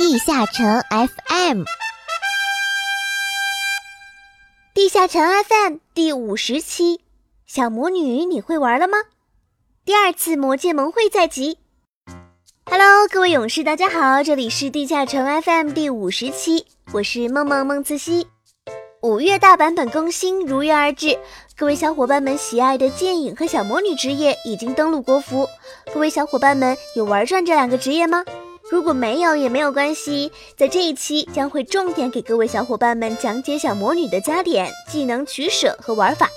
地下城 FM，地下城 FM 第五十期，小魔女你会玩了吗？第二次魔界盟会在即。Hello，各位勇士，大家好，这里是地下城 FM 第五十期，我是梦梦梦慈溪。五月大版本更新如约而至，各位小伙伴们喜爱的剑影和小魔女职业已经登陆国服，各位小伙伴们有玩转这两个职业吗？如果没有也没有关系，在这一期将会重点给各位小伙伴们讲解小魔女的加点、技能取舍和玩法。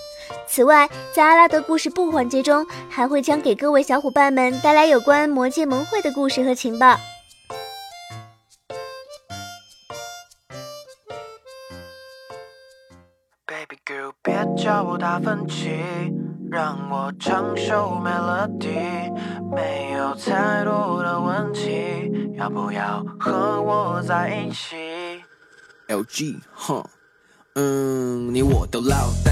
此外，在阿拉德故事部环节中，还会将给各位小伙伴们带来有关魔界盟会的故事和情报。Baby girl，别叫我达芬奇，让我唱首 melody，没有太多的问题，要不要和我在一起？LG，哼。嗯，你我都落单，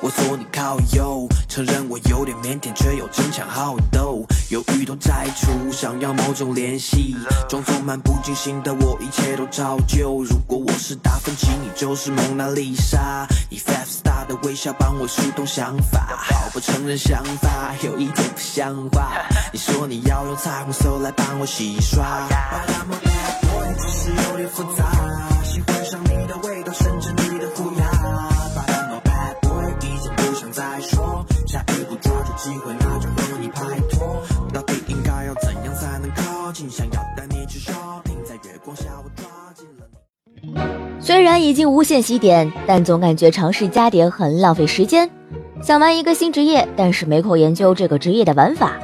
我坐你靠右，承认我有点腼腆，却又争强好斗，犹豫都摘除，想要某种联系，装作漫不经心的我，一切都照旧。如果我是达芬奇，你就是蒙娜丽莎，以 five star 的微笑帮我疏通想法，好不承认想法有一点不像话。你说你要用彩虹色来帮我洗刷，只是有点复杂，机会，那就帮你拍拖。到底应该要怎样才能靠近？想要带你去 shopping，在月光下我抓紧了你虽然已经无限洗点，但总感觉尝试加点很浪费时间。想玩一个新职业，但是没空研究这个职业的玩法。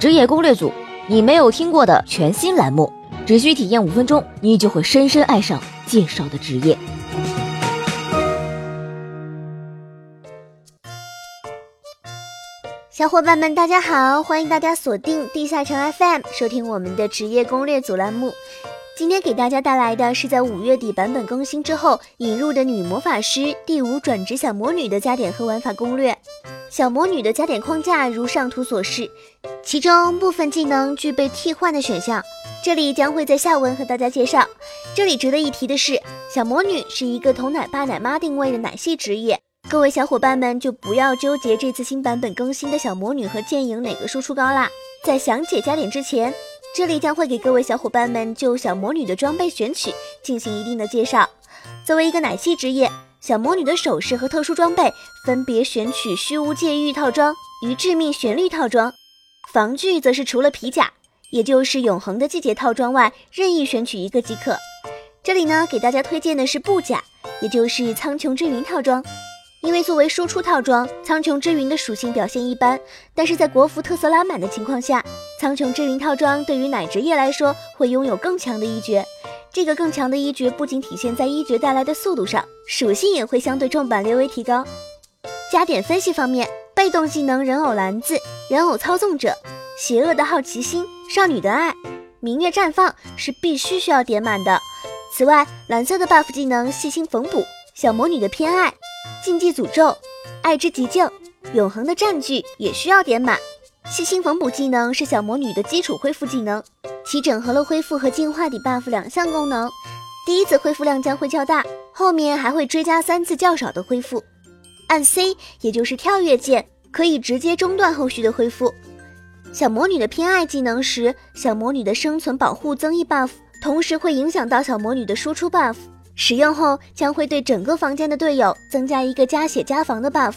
职业攻略组，你没有听过的全新栏目，只需体验五分钟，你就会深深爱上介绍的职业。小伙伴们，大家好！欢迎大家锁定地下城 FM，收听我们的职业攻略组栏目。今天给大家带来的是在五月底版本更新之后引入的女魔法师第五转职小魔女的加点和玩法攻略。小魔女的加点框架如上图所示，其中部分技能具备替换的选项，这里将会在下文和大家介绍。这里值得一提的是，小魔女是一个同奶爸奶妈定位的奶系职业。各位小伙伴们就不要纠结这次新版本更新的小魔女和剑影哪个输出高啦。在详解加点之前，这里将会给各位小伙伴们就小魔女的装备选取进行一定的介绍。作为一个奶系职业，小魔女的首饰和特殊装备分别选取虚无界域套装与致命旋律套装，防具则是除了皮甲，也就是永恒的季节套装外，任意选取一个即可。这里呢，给大家推荐的是布甲，也就是苍穹之云套装。因为作为输出套装，苍穹之云的属性表现一般，但是在国服特色拉满的情况下，苍穹之云套装对于奶职业来说会拥有更强的一绝。这个更强的一绝不仅体现在一绝带来的速度上，属性也会相对重版略微提高。加点分析方面，被动技能人偶篮子、人偶操纵者、邪恶的好奇心、少女的爱、明月绽放是必须需要点满的。此外，蓝色的 buff 技能细心缝补、小魔女的偏爱。禁忌诅咒、爱之极境、永恒的占据也需要点满。细心缝补技能是小魔女的基础恢复技能，其整合了恢复和净化底 buff 两项功能。第一次恢复量将会较大，后面还会追加三次较少的恢复。按 C 也就是跳跃键，可以直接中断后续的恢复。小魔女的偏爱技能时，小魔女的生存保护增益 buff，同时会影响到小魔女的输出 buff。使用后将会对整个房间的队友增加一个加血加防的 buff，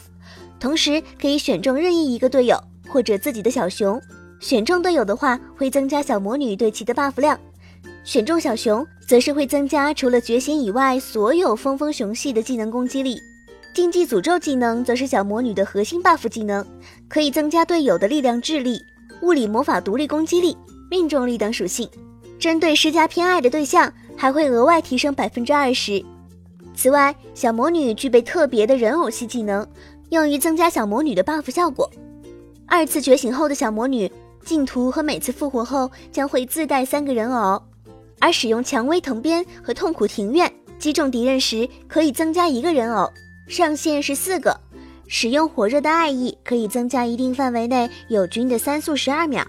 同时可以选中任意一个队友或者自己的小熊。选中队友的话，会增加小魔女对其的 buff 量；选中小熊，则是会增加除了觉醒以外所有风风熊系的技能攻击力。禁忌诅咒技能则是小魔女的核心 buff 技能，可以增加队友的力量、智力、物理魔法独立攻击力、命中力等属性。针对施加偏爱的对象。还会额外提升百分之二十。此外，小魔女具备特别的人偶系技能，用于增加小魔女的 buff 效果。二次觉醒后的小魔女净土和每次复活后将会自带三个人偶，而使用蔷薇藤鞭和痛苦庭院击中敌人时可以增加一个人偶，上限是四个。使用火热的爱意可以增加一定范围内友军的三速十二秒，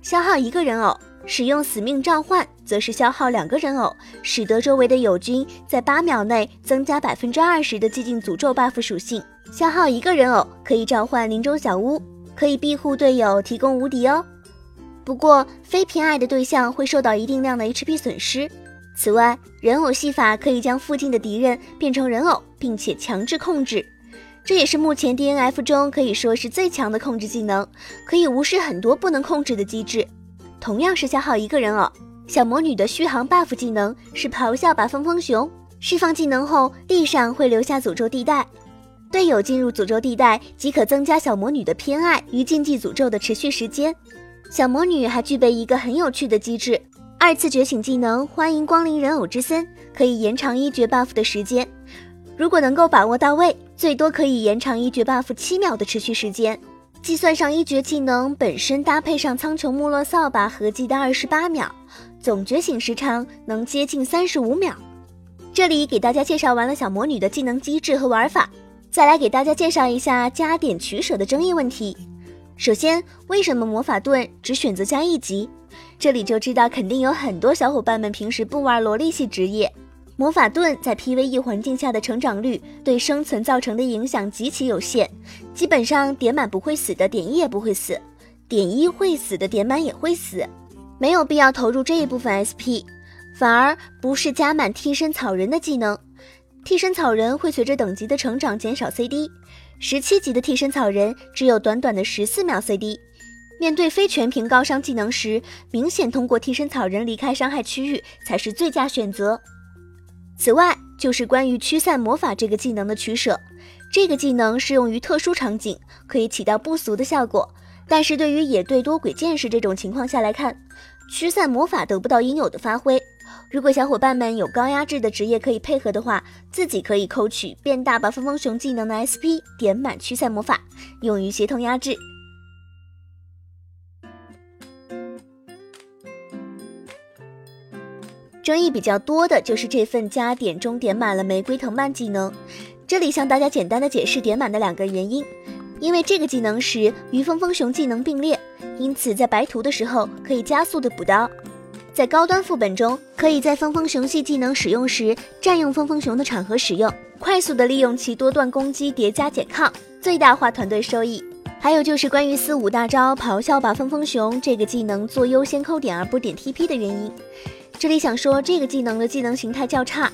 消耗一个人偶。使用死命召唤，则是消耗两个人偶，使得周围的友军在八秒内增加百分之二十的寂静诅咒 buff 属性。消耗一个人偶可以召唤林中小屋，可以庇护队友，提供无敌哦。不过非偏爱的对象会受到一定量的 HP 损失。此外，人偶戏法可以将附近的敌人变成人偶，并且强制控制。这也是目前 DNF 中可以说是最强的控制技能，可以无视很多不能控制的机制。同样是消耗一个人偶，小魔女的续航 buff 技能是咆哮吧疯疯熊，释放技能后地上会留下诅咒地带，队友进入诅咒地带即可增加小魔女的偏爱与禁忌诅咒的持续时间。小魔女还具备一个很有趣的机制，二次觉醒技能欢迎光临人偶之森，可以延长一绝 buff 的时间。如果能够把握到位，最多可以延长一绝 buff 七秒的持续时间。计算上一绝技能本身搭配上苍穹没落扫把，合计的二十八秒，总觉醒时长能接近三十五秒。这里给大家介绍完了小魔女的技能机制和玩法，再来给大家介绍一下加点取舍的争议问题。首先，为什么魔法盾只选择加一级？这里就知道肯定有很多小伙伴们平时不玩萝莉系职业。魔法盾在 PVE 环境下的成长率对生存造成的影响极其有限，基本上点满不会死的点一也不会死，点一会死的点满也会死，没有必要投入这一部分 SP，反而不是加满替身草人的技能，替身草人会随着等级的成长减少 CD，十七级的替身草人只有短短的十四秒 CD，面对非全屏高伤技能时，明显通过替身草人离开伤害区域才是最佳选择。此外，就是关于驱散魔法这个技能的取舍。这个技能适用于特殊场景，可以起到不俗的效果。但是对于野队多鬼剑士这种情况下来看，驱散魔法得不到应有的发挥。如果小伙伴们有高压制的职业可以配合的话，自己可以抠取变大吧疯疯熊技能的 SP，点满驱散魔法，用于协同压制。争议比较多的就是这份加点中点满了玫瑰藤蔓技能，这里向大家简单的解释点满的两个原因。因为这个技能时与风风熊技能并列，因此在白图的时候可以加速的补刀。在高端副本中，可以在风风熊系技能使用时占用风风熊的场合使用，快速的利用其多段攻击叠加减抗，最大化团队收益。还有就是关于四五大招咆哮吧风风熊这个技能做优先扣点而不点 TP 的原因。这里想说，这个技能的技能形态较差，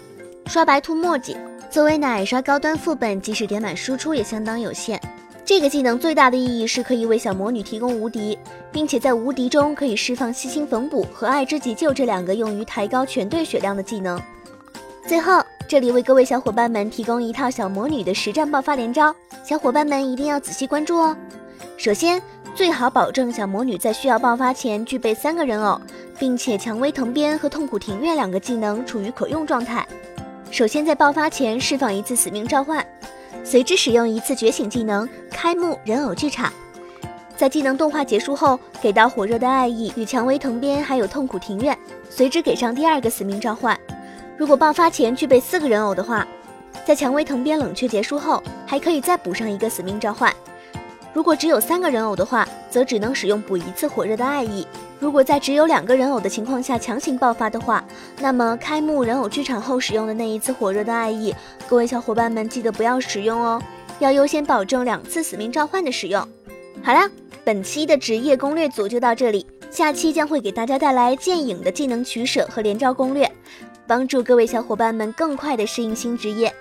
刷白兔墨迹。作为奶刷高端副本，即使点满输出也相当有限。这个技能最大的意义是可以为小魔女提供无敌，并且在无敌中可以释放细心缝补和爱之急救这两个用于抬高全队血量的技能。最后，这里为各位小伙伴们提供一套小魔女的实战爆发连招，小伙伴们一定要仔细关注哦。首先，最好保证小魔女在需要爆发前具备三个人偶。并且蔷薇藤鞭和痛苦庭院两个技能处于可用状态。首先在爆发前释放一次死命召唤，随之使用一次觉醒技能开幕人偶剧场。在技能动画结束后，给到火热的爱意与蔷薇藤鞭，还有痛苦庭院，随之给上第二个死命召唤。如果爆发前具备四个人偶的话，在蔷薇藤鞭冷却结束后，还可以再补上一个死命召唤。如果只有三个人偶的话，则只能使用补一次火热的爱意。如果在只有两个人偶的情况下强行爆发的话，那么开幕人偶剧场后使用的那一次火热的爱意，各位小伙伴们记得不要使用哦，要优先保证两次死命召唤的使用。好了，本期的职业攻略组就到这里，下期将会给大家带来剑影的技能取舍和连招攻略，帮助各位小伙伴们更快的适应新职业。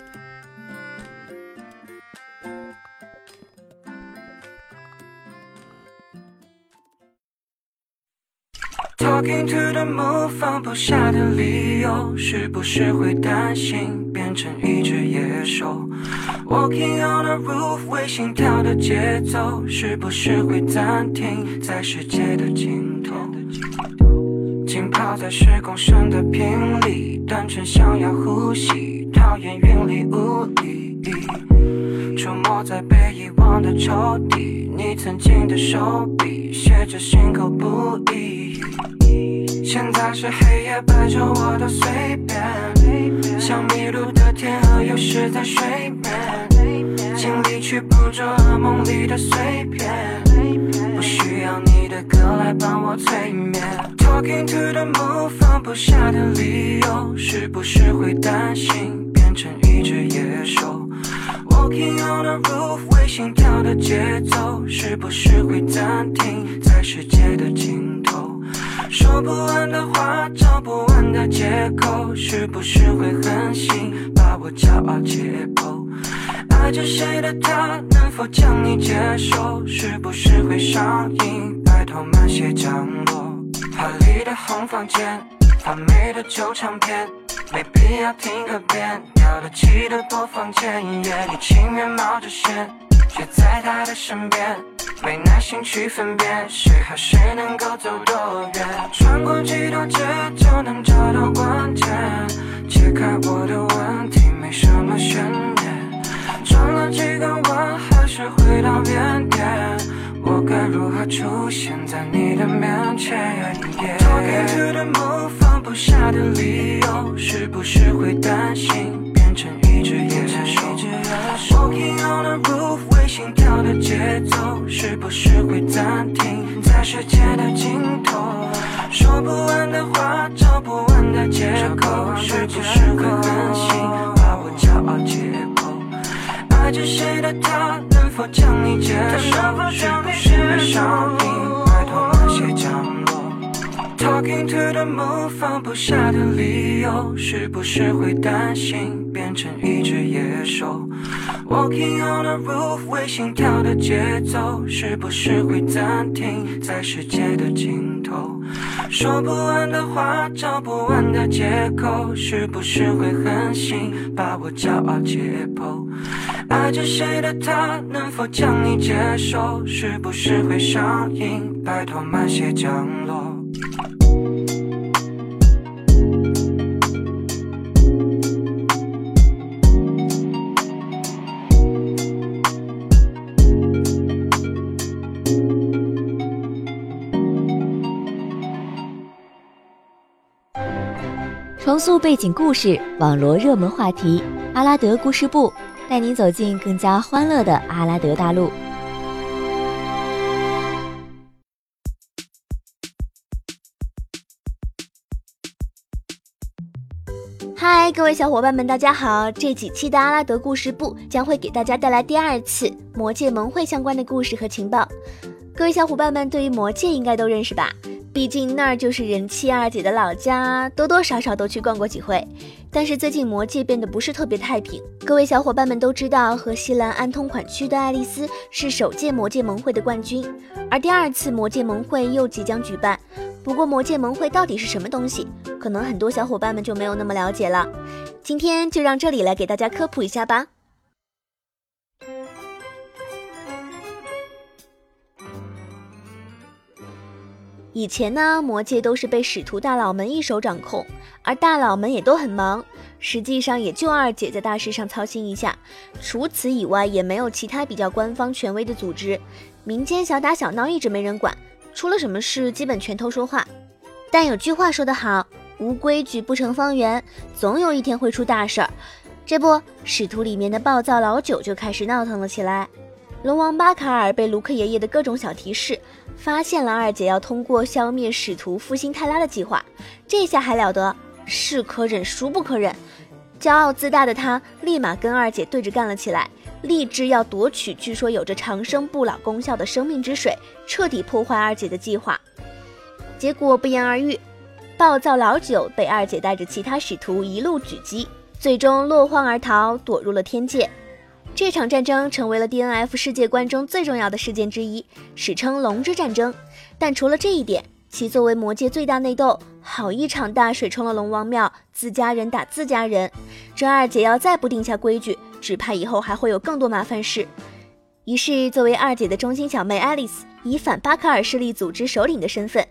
Talking to the moon，放不下的理由，是不是会担心变成一只野兽？Walking on the roof，为心跳的节奏，是不是会暂停在世界的尽头？浸泡在十公升的瓶里，单纯想要呼吸，讨厌云里雾里。出没在被遗忘的抽屉，你曾经的手笔，写着心口不一。现在是黑夜，白昼我都随便，像迷路的天鹅，游失在水面，尽力去捕捉梦里的碎片，不需。要你的歌来帮我催眠。Talking to the moon，放不下的理由，是不是会担心变成一只野兽？Walking on the roof，微心跳的节奏，是不是会暂停在世界的尽头？说不完的话，找不完的借口，是不是会狠心把我骄傲解剖？爱着谁的他，能否将你接受？是不是会上瘾？拜托慢些降落。华丽的红房间，发霉的旧唱片，没必要听个遍。调得起的播放键，你情愿冒着险，却在他的身边，没耐心去分辨谁和谁能够走多远。穿过几条街就能找到关键，解开我的问题，没什么悬念。转了几个弯，还是回到原点。我该如何出现在你的面前？Talking to the moon，不下的理由，是不是会担心变成一只野兽？Walking on the roof，为心跳的节奏，是不是会暂停在世界的尽头？说不完的话，找不完的借口，是不是会狠心把我骄傲解剖？爱着谁的他，能否将你接受？是不是会上瘾？拜托慢些降落。Talking to the moon，放不下的理由，是不是会担心变成一只野兽？Walking on the roof，为心跳的节奏，是不是会暂停在世界的尽头？说不完的话，找不完的借口，是不是会狠心把我骄傲解剖？爱着谁的他，能否将你接受？是不是会上瘾？拜托慢些降落。重塑背景故事，网罗热门话题，阿拉德故事部带您走进更加欢乐的阿拉德大陆。各位小伙伴们，大家好！这几期的阿拉德故事部将会给大家带来第二次魔界盟会相关的故事和情报。各位小伙伴们对于魔界应该都认识吧？毕竟那儿就是人气二姐的老家，多多少少都去逛过几回。但是最近魔界变得不是特别太平。各位小伙伴们都知道，和西兰安通款区的爱丽丝是首届魔界盟会的冠军，而第二次魔界盟会又即将举办。不过魔界盟会到底是什么东西，可能很多小伙伴们就没有那么了解了。今天就让这里来给大家科普一下吧。以前呢，魔界都是被使徒大佬们一手掌控，而大佬们也都很忙，实际上也就二姐在大事上操心一下，除此以外也没有其他比较官方权威的组织，民间小打小闹一直没人管，出了什么事基本拳头说话。但有句话说得好，无规矩不成方圆，总有一天会出大事儿。这不，使徒里面的暴躁老九就开始闹腾了起来。龙王巴卡尔被卢克爷爷的各种小提示。发现了二姐要通过消灭使徒复兴泰拉的计划，这下还了得！是可忍，孰不可忍？骄傲自大的他立马跟二姐对着干了起来，立志要夺取据说有着长生不老功效的生命之水，彻底破坏二姐的计划。结果不言而喻，暴躁老九被二姐带着其他使徒一路狙击，最终落荒而逃，躲入了天界。这场战争成为了 DNF 世界观中最重要的事件之一，史称“龙之战争”。但除了这一点，其作为魔界最大内斗，好一场大水冲了龙王庙，自家人打自家人。这二姐要再不定下规矩，只怕以后还会有更多麻烦事。于是，作为二姐的中心小妹爱丽丝，以反巴卡尔势力组织首领的身份，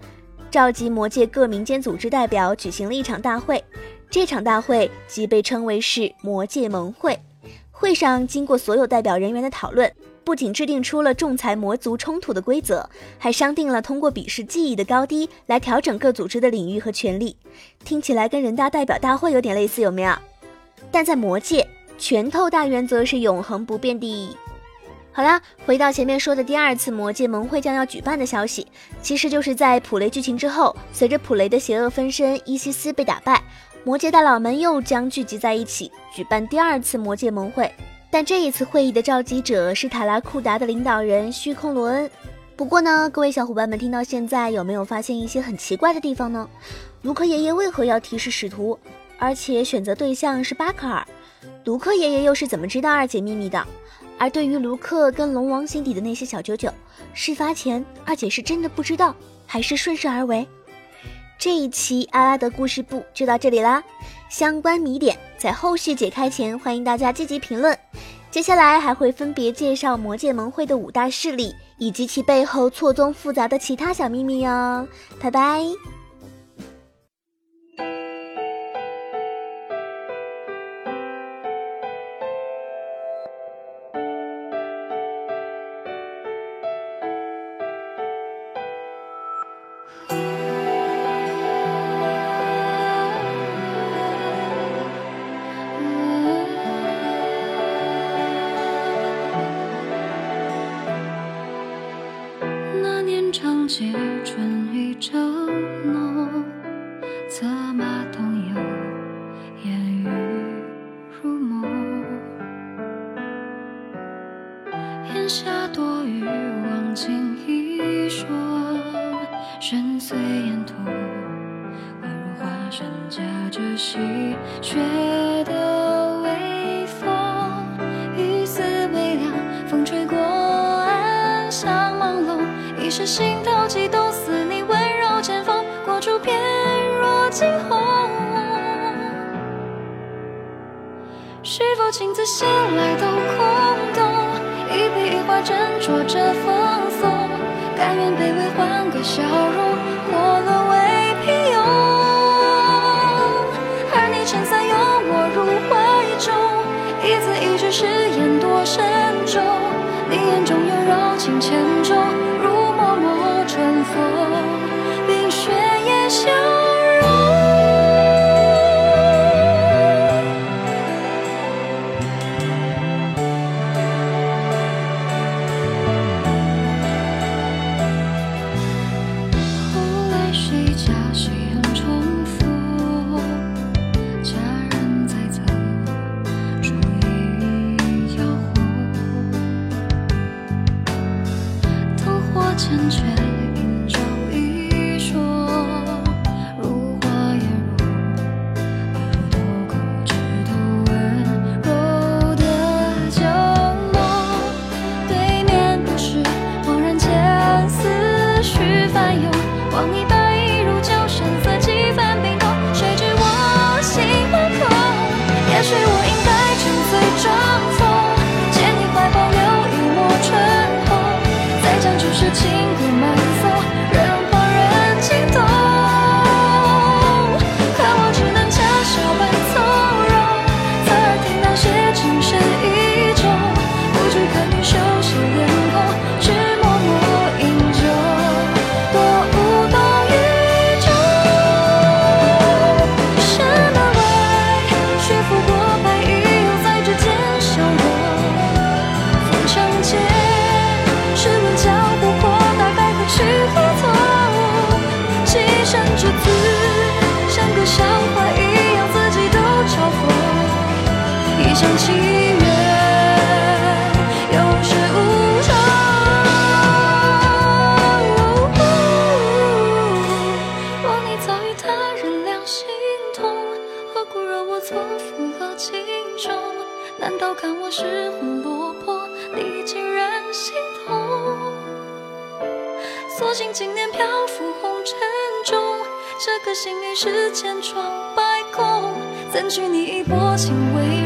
召集魔界各民间组织代表，举行了一场大会。这场大会即被称为是魔界盟会。会上经过所有代表人员的讨论，不仅制定出了仲裁魔族冲突的规则，还商定了通过比试技艺的高低来调整各组织的领域和权利。听起来跟人大代表大会有点类似，有没有？但在魔界，拳头大原则是永恒不变的。好啦，回到前面说的第二次魔界盟会将要举办的消息，其实就是在普雷剧情之后，随着普雷的邪恶分身伊西斯被打败，魔界大佬们又将聚集在一起举办第二次魔界盟会。但这一次会议的召集者是塔拉库达的领导人虚空罗恩。不过呢，各位小伙伴们听到现在有没有发现一些很奇怪的地方呢？卢克爷爷为何要提示使徒，而且选择对象是巴克尔？卢克爷爷又是怎么知道二姐秘密的？而对于卢克跟龙王心底的那些小九九，事发前二姐是真的不知道，还是顺势而为？这一期阿拉德故事部就到这里啦，相关谜点在后续解开前，欢迎大家积极评论。接下来还会分别介绍魔界盟会的五大势力，以及其背后错综复杂的其他小秘密哦。拜拜。一时心头。悸动，似你温柔剑锋，过处翩若惊鸿。是否情字写来都空洞？一笔一画斟酌着放松，甘愿卑微换个笑容，翻涌望你白情缘有始无终若你早与他人两心同何苦惹我错付了情衷难道看我失魂落魄你竟然心动所幸经年漂浮红尘中这颗心已是千疮百孔怎惧你以薄情为